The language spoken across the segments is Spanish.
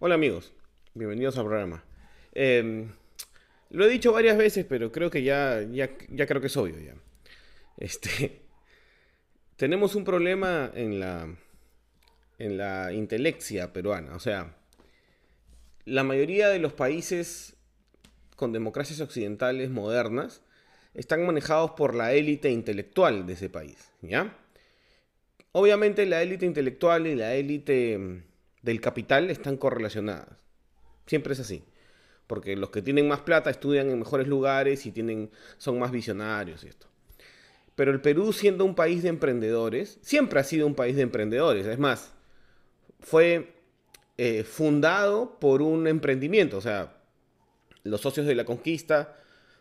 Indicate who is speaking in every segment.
Speaker 1: Hola amigos, bienvenidos al programa. Em, lo he dicho varias veces, pero creo que ya, ya, ya creo que es obvio ya. Este, tenemos un problema en la, en la intelexia peruana. O sea, la mayoría de los países con democracias occidentales modernas están manejados por la élite intelectual de ese país, ¿ya? Obviamente la élite intelectual y la élite del capital están correlacionadas. Siempre es así. Porque los que tienen más plata estudian en mejores lugares y tienen, son más visionarios y esto. Pero el Perú, siendo un país de emprendedores, siempre ha sido un país de emprendedores. Es más, fue eh, fundado por un emprendimiento. O sea, los socios de la conquista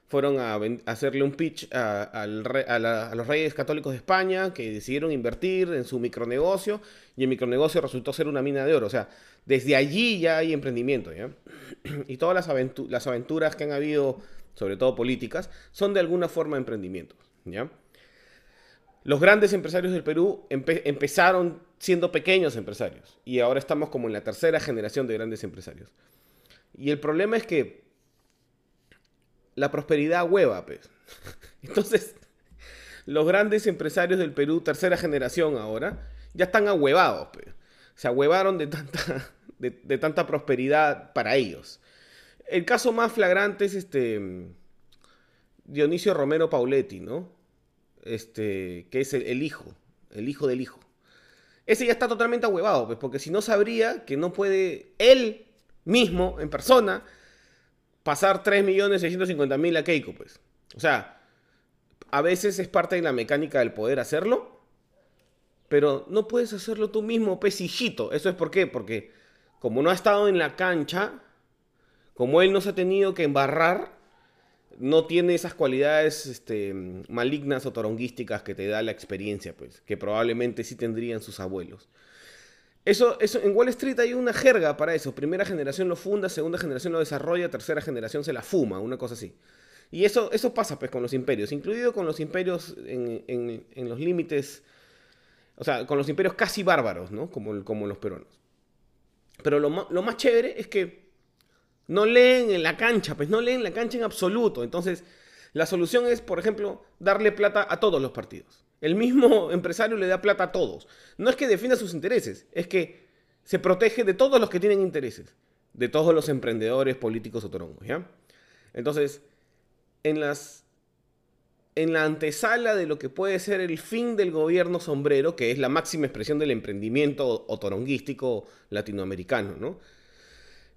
Speaker 1: fueron a, hacerle un pitch a, los reyes católicos de España que decidieron invertir en su micronegocio y el micronegocio resultó ser una mina de oro. O sea, desde allí ya hay emprendimiento. ¿ya? Y todas las, aventuras que han habido, sobre todo políticas, son de alguna forma emprendimientos. ¿ya? Los grandes empresarios del Perú empezaron siendo pequeños empresarios y ahora estamos como en la tercera generación de grandes empresarios. Y el problema es que la prosperidad hueva, pues. Entonces, los grandes empresarios del Perú, tercera generación ahora, ya están ahuevados, pues. Se ahuevaron de tanta, de, tanta prosperidad para ellos. El caso más flagrante es este Dionisio Romero Pauletti, ¿no? Este, que es el, hijo, el hijo del hijo. Ese ya está totalmente ahuevado, pues, porque si no sabría que no puede él mismo, en persona, pasar 3.650.000 a Keiko, pues. O sea, a veces es parte de la mecánica del poder hacerlo, pero no puedes hacerlo tú mismo, hijito. Eso es por qué, porque como no ha estado en la cancha, como él no se ha tenido que embarrar, no tiene esas cualidades este, malignas o toronguísticas que te da la experiencia, pues, que probablemente sí tendrían sus abuelos. Eso, eso, en Wall Street hay una jerga para eso. Primera generación lo funda, segunda generación lo desarrolla, tercera generación se la fuma, una cosa así. Y eso, eso pasa pues con los imperios, incluido con los imperios en, los límites, o sea, con los imperios casi bárbaros, ¿no? Como, como los peruanos. Pero lo, lo más chévere es que no leen en la cancha, pues no leen la cancha en absoluto. Entonces, la solución es, por ejemplo, darle plata a todos los partidos. El mismo empresario le da plata a todos. No es que defienda sus intereses, es que se protege de todos los que tienen intereses, de todos los emprendedores políticos autónomos, ¿ya? Entonces, en las en la antesala de lo que puede ser el fin del gobierno sombrero, que es la máxima expresión del emprendimiento otoronguístico latinoamericano, ¿no?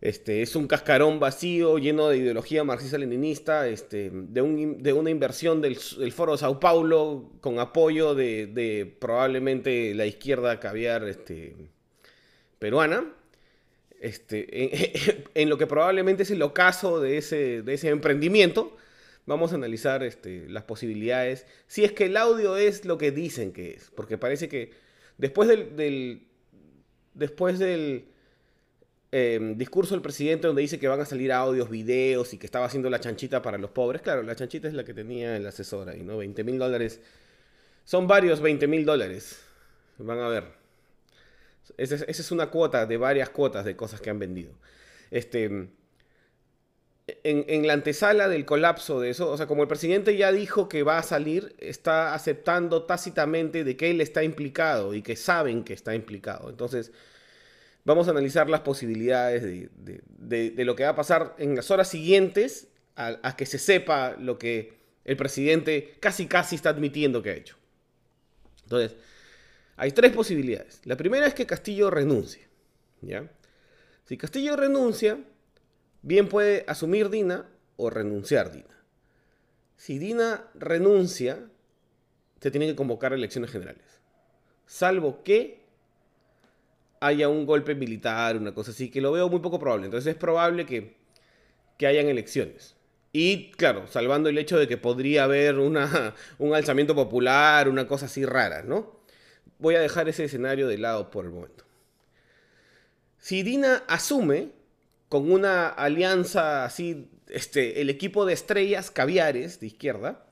Speaker 1: Este, es un cascarón vacío, lleno de ideología marxista-leninista, este, de, una inversión del, Foro de Sao Paulo con apoyo de, probablemente la izquierda caviar este, peruana, este, en, lo que probablemente es el ocaso de ese, de ese emprendimiento. Vamos a analizar las posibilidades, si es que el audio es lo que dicen que es, porque parece que después del después del Em, discurso del presidente donde dice que van a salir audios, videos y que estaba haciendo la chanchita para los pobres. Claro, la chanchita es la que tenía el asesor ahí, ¿no? 20 mil dólares. Son varios 20 mil dólares. Van a ver. Esa es, una cuota de varias cuotas de cosas que han vendido. Este, en, en, la antesala del colapso de eso, o sea, como el presidente ya dijo que va a salir, está aceptando tácitamente de que él está implicado y que saben que está implicado. Entonces, Vamos a analizar las posibilidades de, lo que va a pasar en las horas siguientes a, que se sepa lo que el presidente casi casi está admitiendo que ha hecho. Entonces, hay tres posibilidades. La primera es que Castillo renuncie. ¿ya? Si Castillo renuncia, bien puede asumir Dina o renunciar Dina. Si Dina renuncia, se tienen que convocar elecciones generales. Salvo que haya un golpe militar, una cosa así, que lo veo muy poco probable. Entonces es probable que, que hayan elecciones. Y claro, salvando el hecho de que podría haber una, un alzamiento popular, una cosa así rara, ¿no? Voy a dejar ese escenario de lado por el momento. Si Dina asume con una alianza así, este, el equipo de estrellas caviares de izquierda,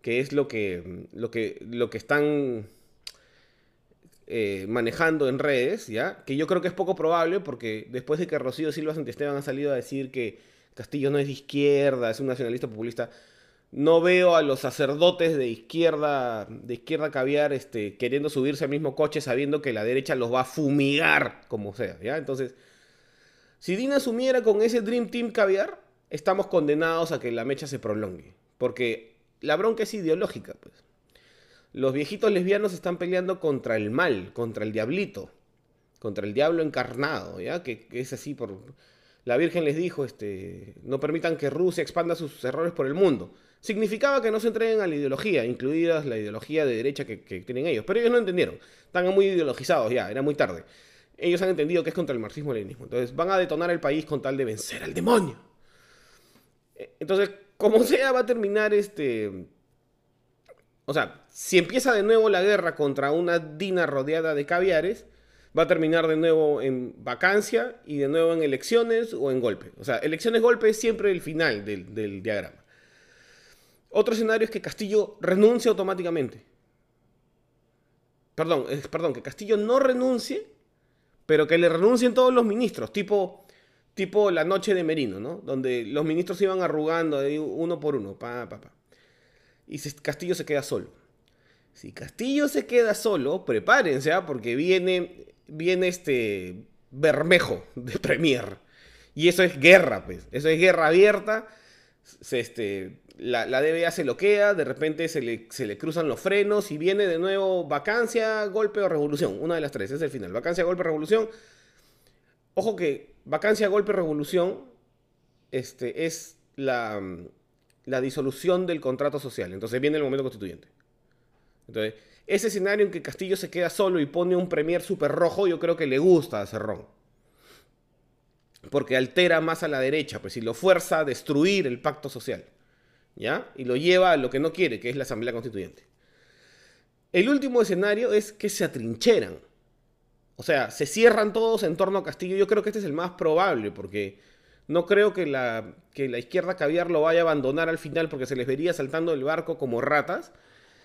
Speaker 1: que es lo que, lo que, lo que están eh, manejando en redes, ¿ya? Que yo creo que es poco probable porque después de que Rocío Silva Santisteban ha salido a decir que Castillo no es de izquierda, es un nacionalista populista, no veo a los sacerdotes de izquierda, de izquierda caviar, este, queriendo subirse al mismo coche sabiendo que la derecha los va a fumigar, como sea, ¿ya? Entonces, si Dina asumiera con ese Dream Team caviar, estamos condenados a que la mecha se prolongue, porque la bronca es ideológica, pues. Los viejitos lesbianos están peleando contra el mal, contra el diablito, contra el diablo encarnado, ¿ya? Que, es así por... La Virgen les dijo, este, no permitan que Rusia expanda sus errores por el mundo significaba que no se entreguen a la ideología, incluidas la ideología de derecha que, tienen ellos. Pero ellos no entendieron, están muy ideologizados ya, era muy tarde. Ellos han entendido que es contra el marxismo-leninismo. Entonces van a detonar el país con tal de vencer al demonio. Eh, entonces, como sea, va a terminar este... O sea, si empieza de nuevo la guerra contra una Dina rodeada de caviares, va a terminar de nuevo en vacancia y de nuevo en elecciones o en golpe. O sea, elecciones-golpe es siempre el final del diagrama. Otro escenario es que Castillo renuncie automáticamente. Perdón, perdón, que Castillo no renuncie, pero que le renuncien todos los ministros, tipo, tipo la noche de Merino, ¿no? Donde los ministros iban arrugando uno por uno, pa, pa, pa. Y Castillo se queda solo. Si Castillo se queda solo, prepárense, ¿ah? porque viene, viene este Bermejo de Premier. Y eso es guerra, pues. Eso es guerra abierta. Este, la, la, DBA se loquea, de repente se le, se le, cruzan los frenos y viene de nuevo vacancia, golpe o revolución. Una de las tres, es el final. Vacancia, golpe, revolución. Ojo que vacancia, golpe, revolución este, es la, la disolución del contrato social. Entonces viene el momento constituyente. Entonces, ese escenario en que Castillo se queda solo y pone un premier súper rojo, yo creo que le gusta a Cerrón. Porque altera más a la derecha, pues, y lo fuerza a destruir el pacto social. ¿ya? Y lo lleva a lo que no quiere, que es la Asamblea Constituyente. El último escenario es que se atrincheran. O sea, se cierran todos en torno a Castillo. Yo creo que este es el más probable, porque no creo que la, que la izquierda caviar lo vaya a abandonar al final, porque se les vería saltando el barco como ratas.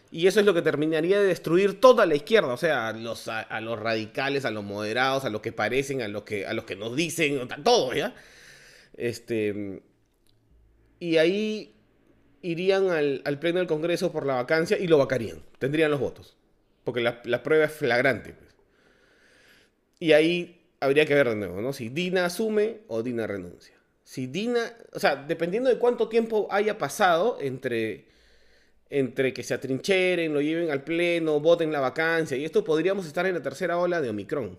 Speaker 1: Y eso es lo que terminaría de destruir toda la izquierda, o sea, a los, a, los radicales, a los moderados, a los que parecen, a los que, a los que nos dicen, todo, ¿ya? Este, y ahí irían al, Pleno del Congreso por la vacancia y lo vacarían. Tendrían los votos. Porque la, prueba es flagrante. Pues. Y ahí habría que ver de nuevo, ¿no? Si Dina asume o Dina renuncia. Si Dina, o sea, dependiendo de cuánto tiempo haya pasado entre, entre que se atrincheren, lo lleven al pleno, voten la vacancia, y esto podríamos estar en la tercera ola de Omicron.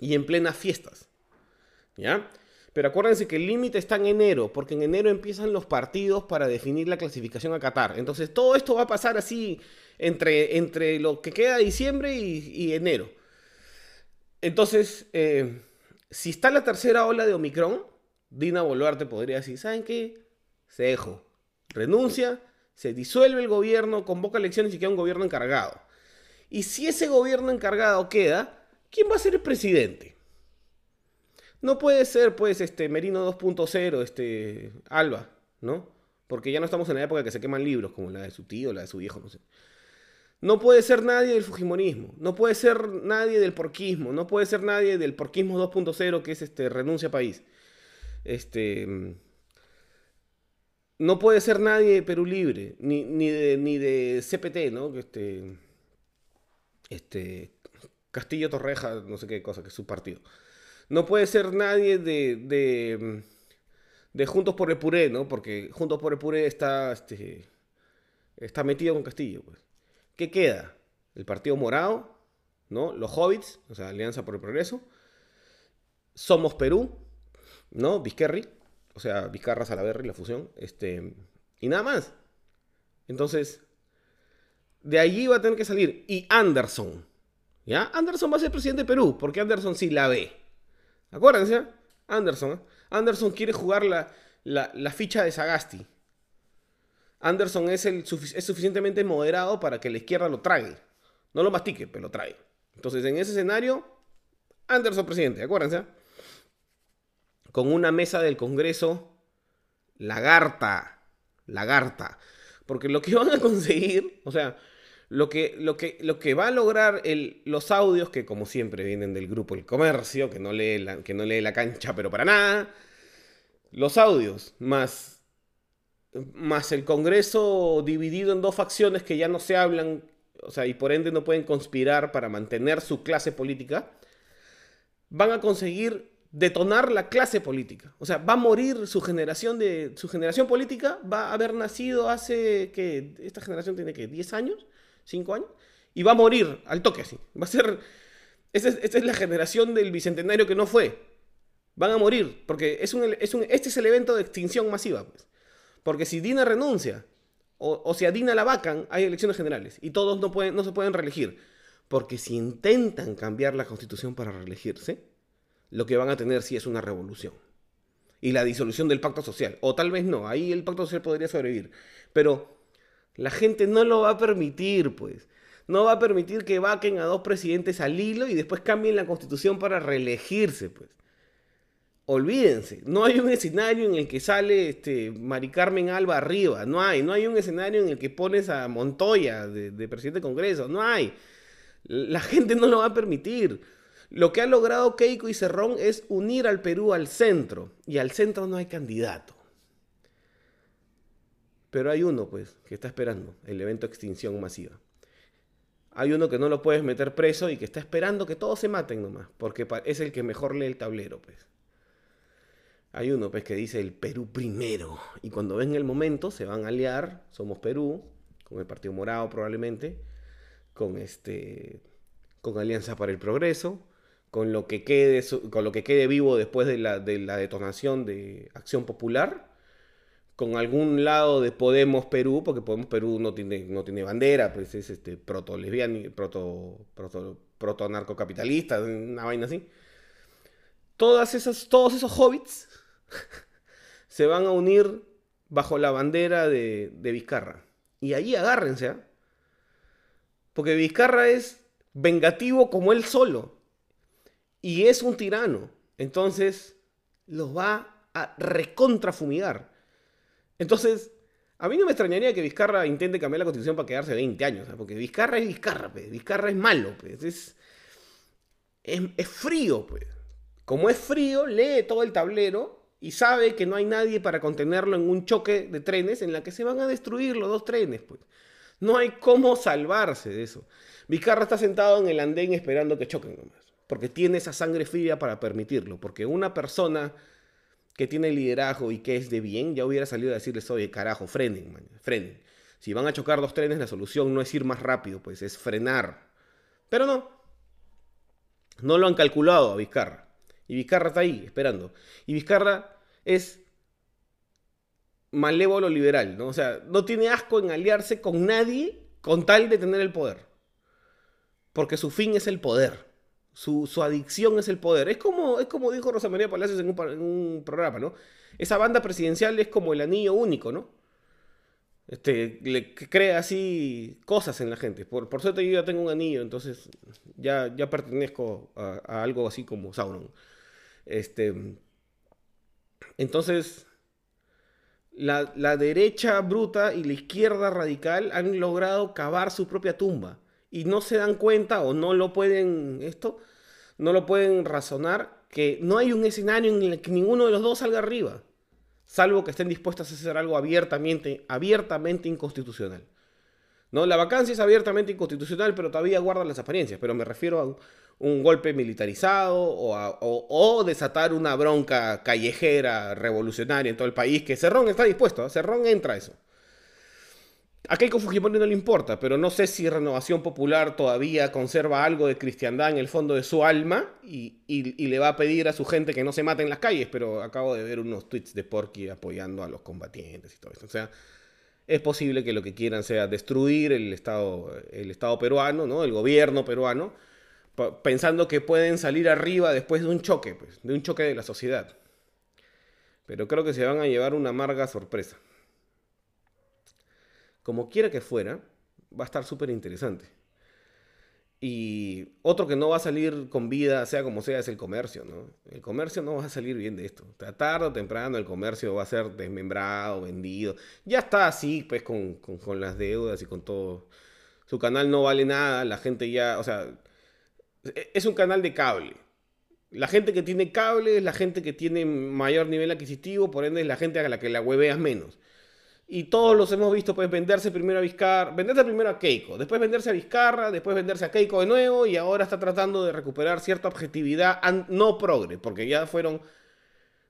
Speaker 1: Y en plenas fiestas. ¿Ya? Pero acuérdense que el límite está en enero, porque en enero empiezan los partidos para definir la clasificación a Qatar. Entonces todo esto va a pasar así entre, entre lo que queda diciembre y, enero. Entonces, eh, si está la tercera ola de Omicron, Dina Boluarte podría decir, ¿saben qué? Se dejó. Renuncia, se disuelve el gobierno, convoca elecciones y queda un gobierno encargado. Y si ese gobierno encargado queda, ¿quién va a ser el presidente? No puede ser, pues, este Merino 2.0, este Alba, ¿no? Porque ya no estamos en la época que se queman libros, como la de su tío, la de su viejo, no sé. No puede ser nadie del Fujimorismo, no puede ser nadie del porquismo, no puede ser nadie del porquismo 2.0, que es este renuncia a país. Este. No puede ser nadie de Perú Libre, ni, ni, de, ni de CPT, ¿no? Este. Este. Castillo Torreja, no sé qué cosa, que es su partido. No puede ser nadie de, de, de Juntos por el Puré, ¿no? Porque Juntos por el Puré está, este, está metido con Castillo. Pues. ¿Qué queda? El Partido Morado, ¿no? Los Hobbits, o sea, Alianza por el Progreso. Somos Perú, ¿no? Vizquerri, o sea, Vizcarra Salaverri, la fusión. Este, y nada más. Entonces, de allí va a tener que salir. Y Anderson, ¿ya? Anderson va a ser presidente de Perú, porque Anderson sí la ve. Acuérdense, Anderson. ¿eh? Anderson quiere jugar la, ficha de Sagasti. Anderson es, el, es suficientemente moderado para que la izquierda lo trague. No lo mastique, pero lo trae. Entonces, en ese escenario, Anderson presidente, acuérdense. Con una mesa del Congreso lagarta. Lagarta. Porque lo que van a conseguir, o sea, Lo que, lo que, lo que va a lograr el, los audios, que como siempre vienen del grupo El Comercio, que no, lee la, que no lee la cancha, pero para nada, los audios, más, más el Congreso dividido en dos facciones que ya no se hablan, o sea, y por ende no pueden conspirar para mantener su clase política, van a conseguir detonar la clase política. O sea, va a morir su generación de su generación política, va a haber nacido hace que esta generación tiene que 10 años, 5 años y va a morir al toque así. Va a ser esta es, la generación del bicentenario que no fue. Van a morir porque es un, es un, este es el evento de extinción masiva, pues. Porque si Dina renuncia o, o si a Dina la vacan, hay elecciones generales y todos no pueden no se pueden reelegir. Porque si intentan cambiar la constitución para reelegirse, lo que van a tener sí es una revolución. Y la disolución del pacto social. O tal vez no, ahí el pacto social podría sobrevivir. Pero la gente no lo va a permitir, pues. No va a permitir que vaquen a dos presidentes al hilo y después cambien la constitución para reelegirse, pues. Olvídense, no hay un escenario en el que sale este, Mari Carmen Alba arriba, no hay, no hay un escenario en el que pones a Montoya de, de presidente de Congreso, no hay. La gente no lo va a permitir. Lo que ha logrado Keiko y Cerrón es unir al Perú al centro. Y al centro no hay candidato. Pero hay uno, pues, que está esperando el evento extinción masiva. Hay uno que no lo puedes meter preso y que está esperando que todos se maten nomás, porque es el que mejor lee el tablero, pues. Hay uno, pues, que dice el Perú primero. Y cuando venga el momento, se van a aliar, somos Perú, con el Partido Morado probablemente, con este con Alianza para el Progreso, con lo que quede, con lo que quede vivo después de la, de la detonación de Acción Popular, con algún lado de Podemos Perú, porque Podemos Perú no tiene, no tiene bandera, pues es este proto proto, proto, proto narcocapitalista, una vaina así. Todas esas, todos esos hobbits se van a unir bajo la bandera de, de Vizcarra. Y allí agárrense, ¿ah? porque Vizcarra es vengativo como él solo y es un tirano. Entonces los va a recontrafumigar. Entonces, a mí no me extrañaría que Vizcarra intente cambiar la constitución para quedarse 20 años, porque Vizcarra es Vizcarra, pues. Vizcarra es malo, pues. es, es, frío. Pues. Como es frío, lee todo el tablero y sabe que no hay nadie para contenerlo en un choque de trenes en la que se van a destruir los dos trenes. Pues. No hay cómo salvarse de eso. Vizcarra está sentado en el andén esperando que choquen nomás porque tiene esa sangre fría para permitirlo, porque una persona que tiene liderazgo y que es de bien, ya hubiera salido a decirles, oye, carajo, frenen, man, frenen. Si van a chocar dos trenes, la solución no es ir más rápido, pues es frenar. Pero no. No lo han calculado a Vizcarra. Y Vizcarra está ahí, esperando. Y Vizcarra es malévolo liberal, ¿no? O sea, no tiene asco en aliarse con nadie con tal de tener el poder. Porque su fin es el poder. Su, adicción es el poder. Es como, es como dijo Rosa María Palacios en un, programa, ¿no? Esa banda presidencial es como el anillo único, ¿no? Este, le crea así cosas en la gente. Por, por suerte yo ya tengo un anillo, entonces ya, ya pertenezco a, algo así como Sauron. Este, entonces, la, la, derecha bruta y la izquierda radical han logrado cavar su propia tumba y no se dan cuenta o no lo pueden esto, no lo pueden razonar que no hay un escenario en el que ninguno de los dos salga arriba, salvo que estén dispuestos a hacer algo abiertamente, abiertamente inconstitucional. ¿No? La vacancia es abiertamente inconstitucional, pero todavía guarda las apariencias. Pero me refiero a un, golpe militarizado o, o, desatar una bronca callejera revolucionaria en todo el país, que Cerrón está dispuesto. ¿eh? Cerrón entra a eso. A Keiko Fujimori no le importa, pero no sé si Renovación Popular todavía conserva algo de cristiandad en el fondo de su alma y, le va a pedir a su gente que no se mate en las calles, pero acabo de ver unos tweets de Porky apoyando a los combatientes y todo eso. O sea, es posible que lo que quieran sea destruir el Estado, el Estado peruano, ¿no? el gobierno peruano, pensando que pueden salir arriba después de un choque, pues, de un choque de la sociedad. Pero creo que se van a llevar una amarga sorpresa como quiera que fuera, va a estar súper interesante. Y otro que no va a salir con vida, sea como sea, es el comercio, ¿no? El comercio no va a salir bien de esto. Tarde o temprano el comercio va a ser desmembrado, vendido. Ya está así, pues, con, las deudas y con todo. Su canal no vale nada, la gente ya, o sea, e, es un canal de cable. La gente que tiene cable es la gente que tiene mayor nivel adquisitivo, por ende es la gente a la que la hueveas menos. Y todos los hemos visto, pues, venderse primero a Vizcarra, venderse primero a Keiko, después venderse a Vizcarra, después venderse a Keiko de nuevo, y ahora está tratando de recuperar cierta objetividad no progre, porque ya fueron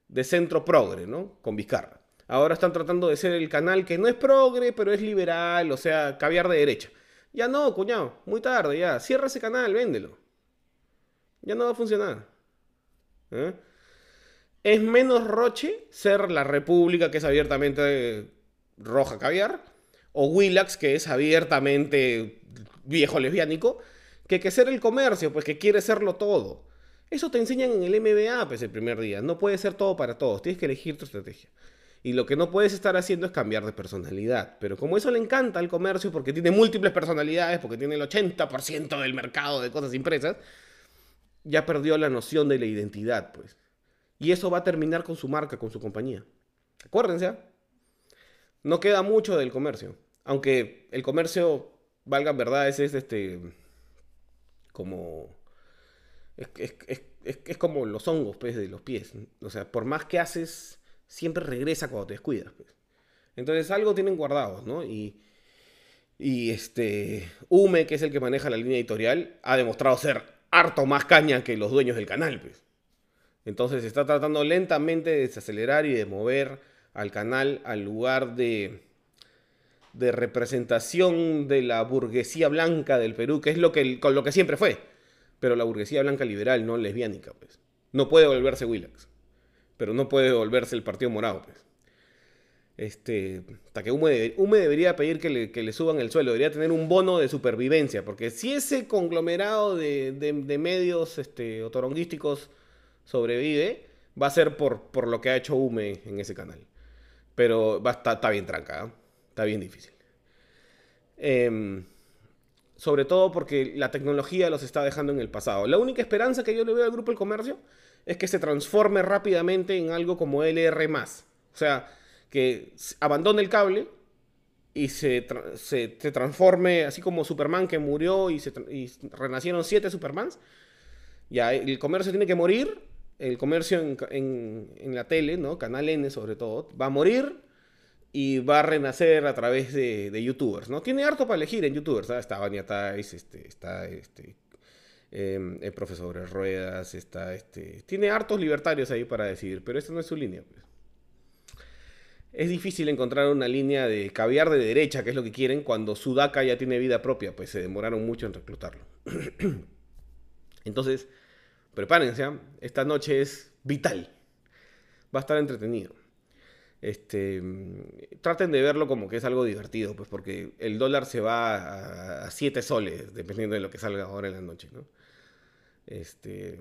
Speaker 1: de centro progre, ¿no? Con Vizcarra. Ahora están tratando de ser el canal que no es progre, pero es liberal, o sea, caviar de derecha. Ya no, cuñado, muy tarde ya. Cierra ese canal, véndelo. Ya no va a funcionar. ¿Eh? Es menos roche ser la república que es abiertamente roja caviar, o Willax, que es abiertamente viejo lesbiánico, que que ser el comercio, pues que quiere serlo todo. Eso te enseñan en el MBA, pues el primer día. No puede ser todo para todos, tienes que elegir tu estrategia. Y lo que no puedes estar haciendo es cambiar de personalidad. Pero como eso le encanta al comercio, porque tiene múltiples personalidades, porque tiene el 80% del mercado de cosas impresas, ya perdió la noción de la identidad, pues. Y eso va a terminar con su marca, con su compañía. Acuérdense, ¿ah? No queda mucho del comercio. Aunque el comercio, valga verdad, es, este. como. Es, como los hongos pues, de los pies. O sea, por más que haces, siempre regresa cuando te descuidas. Pues. Entonces algo tienen guardados, ¿no? Y, y este. Ume, que es el que maneja la línea editorial, ha demostrado ser harto más caña que los dueños del canal, pues. Entonces está tratando lentamente de desacelerar y de mover al canal al lugar de, de representación de la burguesía blanca del Perú, que es lo que, con lo que siempre fue. Pero la burguesía blanca liberal, no lesbiánica, pues. No puede volverse Willax. Pero no puede volverse el Partido Morado, pues. Este, hasta que Hume, debería pedir que le, suban el suelo, debería tener un bono de supervivencia, porque si ese conglomerado de, medios este, otoronguísticos sobrevive, va a ser por, por lo que ha hecho Hume en ese canal. Pero está, bien tranca, ¿eh? está bien difícil. Em, sobre todo porque la tecnología los está dejando en el pasado. La única esperanza que yo le veo al grupo El Comercio es que se transforme rápidamente en algo como LR. O sea, que abandone el cable y se, se, transforme así como Superman que murió y, se, y renacieron siete Supermans. Ya el comercio tiene que morir el comercio en, la tele, ¿no? Canal N sobre todo, va a morir y va a renacer a través de, youtubers, ¿no? Tiene harto para elegir en youtubers, Está Vania Tais, este, está este, em, el profesor Ruedas, está este... Tiene hartos libertarios ahí para decidir, pero esta no es su línea, pues. Es difícil encontrar una línea de caviar de derecha, que es lo que quieren, cuando Sudaka ya tiene vida propia, pues se demoraron mucho en reclutarlo. Entonces, prepárense, ¿ah? esta noche es vital. Va a estar entretenido. Este, traten de verlo como que es algo divertido, pues porque el dólar se va a 7 soles, dependiendo de lo que salga ahora en la noche. Este,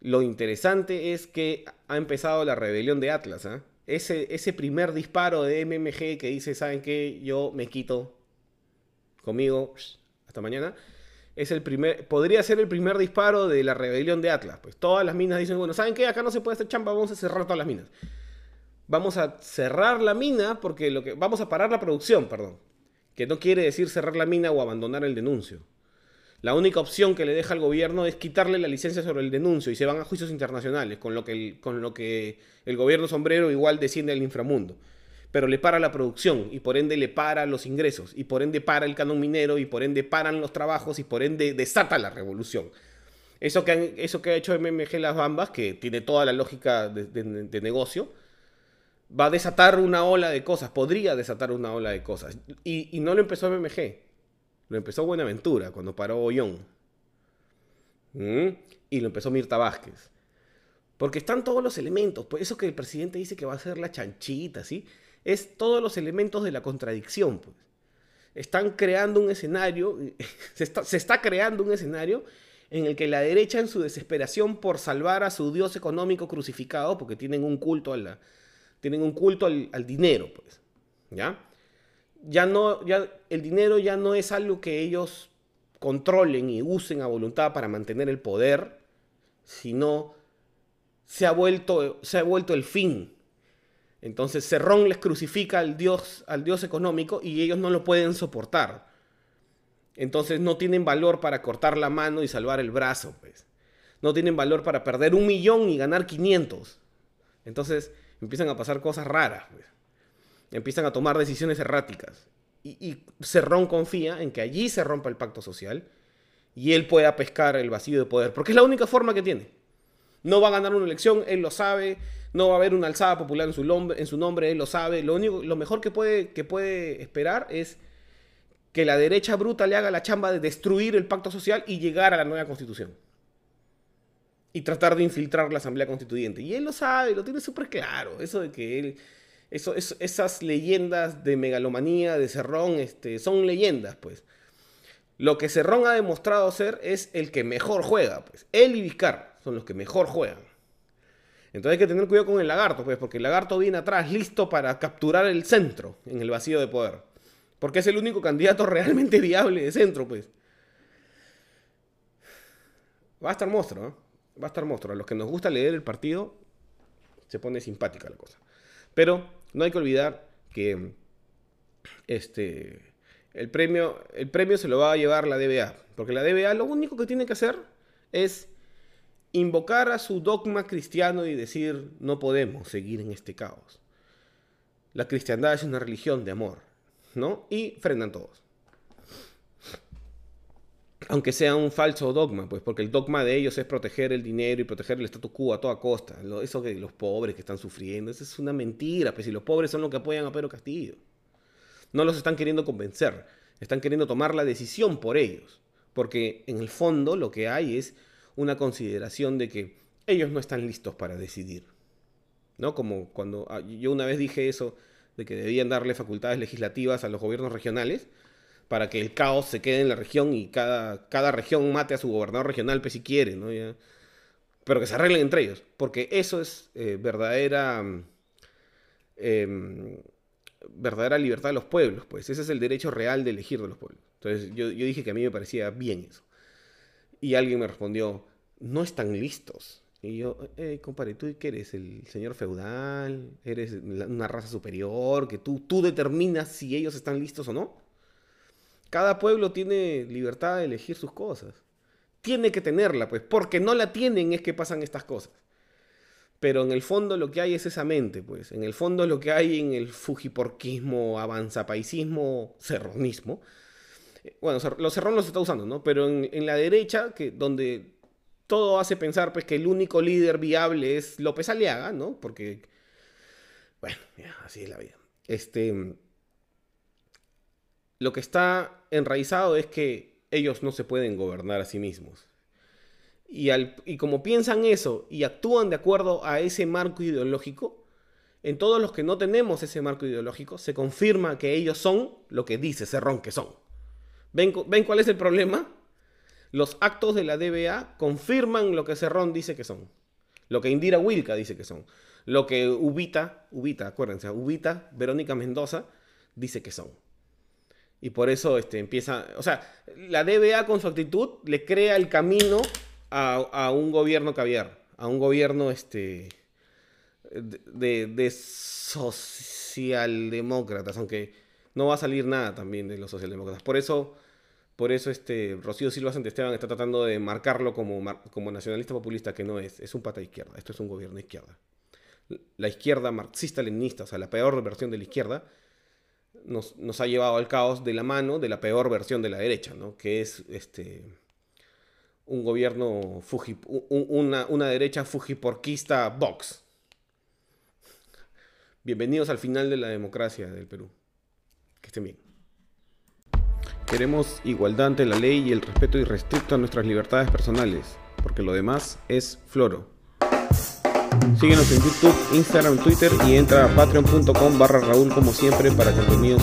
Speaker 1: lo interesante es que ha empezado la rebelión de Atlas. ¿ah? Ese, ese primer disparo de MMG que dice, ¿saben qué? Yo me quito conmigo, hasta mañana es el primer, podría ser el primer disparo de la rebelión de Atlas. Pues todas las minas dicen, bueno, ¿saben qué? Acá no se puede hacer chamba, vamos a cerrar todas las minas. Vamos a cerrar la mina porque lo que vamos a parar la producción, perdón. Que no quiere decir cerrar la mina o abandonar el denuncio. La única opción que le deja al gobierno es quitarle la licencia sobre el denuncio y se van a juicios internacionales, con lo que con lo que el gobierno sombrero igual desciende al inframundo pero le para la producción y por ende le para los ingresos y por ende para el canon minero y por ende paran los trabajos y por ende desata la revolución. Eso que, eso que ha hecho MMG Las Bambas, que tiene toda la lógica de, negocio, va a desatar una ola de cosas, podría desatar una ola de cosas. Y, no lo empezó MMG, lo empezó Buenaventura cuando paró Ollón. ¿Mm? Y lo empezó Mirta Vázquez. Porque están todos los elementos. Por eso que el presidente dice que va a ser la chanchita, ¿sí? Es todos los elementos de la contradicción. Pues. Están creando un escenario, se está, creando un escenario en el que la derecha en su desesperación por salvar a su dios económico crucificado, porque tienen un culto, a tienen un culto al, dinero, pues, ¿ya? Ya no, ya, el dinero ya no es algo que ellos controlen y usen a voluntad para mantener el poder, sino se ha vuelto, se ha vuelto el fin entonces Cerrón les crucifica al dios, al dios económico y ellos no lo pueden soportar. Entonces no tienen valor para cortar la mano y salvar el brazo, pues. No tienen valor para perder un millón y ganar 500. Entonces empiezan a pasar cosas raras, pues. Empiezan a tomar decisiones erráticas. Y, y Cerrón confía en que allí se rompa el pacto social y él pueda pescar el vacío de poder, porque es la única forma que tiene. No va a ganar una elección, él lo sabe, no va a haber una alzada popular en su, nombre, en su nombre, él lo sabe. Lo, único, lo mejor que puede, que puede esperar es que la derecha bruta le haga la chamba de destruir el pacto social y llegar a la nueva constitución. Y tratar de infiltrar la asamblea constituyente. Y él lo sabe, lo tiene súper claro. Eso de que él... Eso, esas leyendas de megalomanía, de Cerrón, este, son leyendas, pues. Lo que Cerrón ha demostrado ser es el que mejor juega, pues. Él y Vizcar son los que mejor juegan. Entonces hay que tener cuidado con el lagarto, pues, porque el lagarto viene atrás, listo para capturar el centro en el vacío de poder. Porque es el único candidato realmente viable de centro, pues. Va a estar monstruo, ¿eh? Va a estar monstruo. A los que nos gusta leer el partido, se pone simpática la cosa. Pero no hay que olvidar que este, el, premio, el premio se lo va a llevar la DBA. Porque la DBA lo único que tiene que hacer es invocar a su dogma cristiano y decir, no podemos seguir en este caos. La cristiandad es una religión de amor, ¿no? Y frenan todos. Aunque sea un falso dogma, pues porque el dogma de ellos es proteger el dinero y proteger el status quo a toda costa. Eso que los pobres que están sufriendo, eso es una mentira, pues si los pobres son los que apoyan a Pedro Castillo. No los están queriendo convencer, están queriendo tomar la decisión por ellos. Porque en el fondo lo que hay es una consideración de que ellos no están listos para decidir. ¿No? Como cuando ah, yo una vez dije eso, de que debían darle facultades legislativas a los gobiernos regionales para que el caos se quede en la región y cada, cada región mate a su gobernador regional, pues si quiere, ¿no? pero que se arreglen entre ellos, porque eso es eh, verdadera, em, verdadera libertad de los pueblos, pues ese es el derecho real de elegir de los pueblos. Entonces yo, yo dije que a mí me parecía bien eso. Y alguien me respondió, no están listos. Y yo, eh, compadre, ¿tú qué eres? ¿El señor feudal? ¿Eres una raza superior? ¿Que tú, tú determinas si ellos están listos o no? Cada pueblo tiene libertad de elegir sus cosas. Tiene que tenerla, pues, porque no la tienen es que pasan estas cosas. Pero en el fondo lo que hay es esa mente, pues. En el fondo lo que hay en el fujiporquismo, avanzapaisismo, serronismo. Bueno, los serrón los está usando, ¿no? Pero en, en la derecha, que donde todo hace pensar pues que el único líder viable es López Aliaga, ¿no? Porque, bueno, así es la vida. Este, lo que está enraizado es que ellos no se pueden gobernar a sí mismos. Y, al, y como piensan eso y actúan de acuerdo a ese marco ideológico, en todos los que no tenemos ese marco ideológico, se confirma que ellos son lo que dice Cerrón que son. ¿Ven, ¿Ven cuál es el problema? Los actos de la DBA confirman lo que Cerrón dice que son. Lo que Indira Wilka dice que son. Lo que Ubita, Ubita, acuérdense, Ubita, Verónica Mendoza, dice que son. Y por eso este, empieza, o sea, la DBA con su actitud le crea el camino a, un gobierno caviar, a un gobierno este, de, de socialdemócratas, aunque no va a salir nada también de los socialdemócratas. Por eso por eso este Rocío Silva Santesteban está tratando de marcarlo como, como nacionalista populista, que no es. Es un pata de izquierda. Esto es un gobierno izquierda. La izquierda marxista-leninista, o sea, la peor versión de la izquierda, nos, ha llevado al caos de la mano de la peor versión de la derecha, ¿no? Que es este un gobierno, fuji, una, una derecha fujiporquista Vox. Bienvenidos al final de la democracia del Perú. Que estén bien. Queremos igualdad ante la ley y el respeto irrestricto a nuestras libertades personales, porque lo demás es floro. Síguenos en YouTube, Instagram, Twitter y entra a patreon.com barra Raúl como siempre para contenidos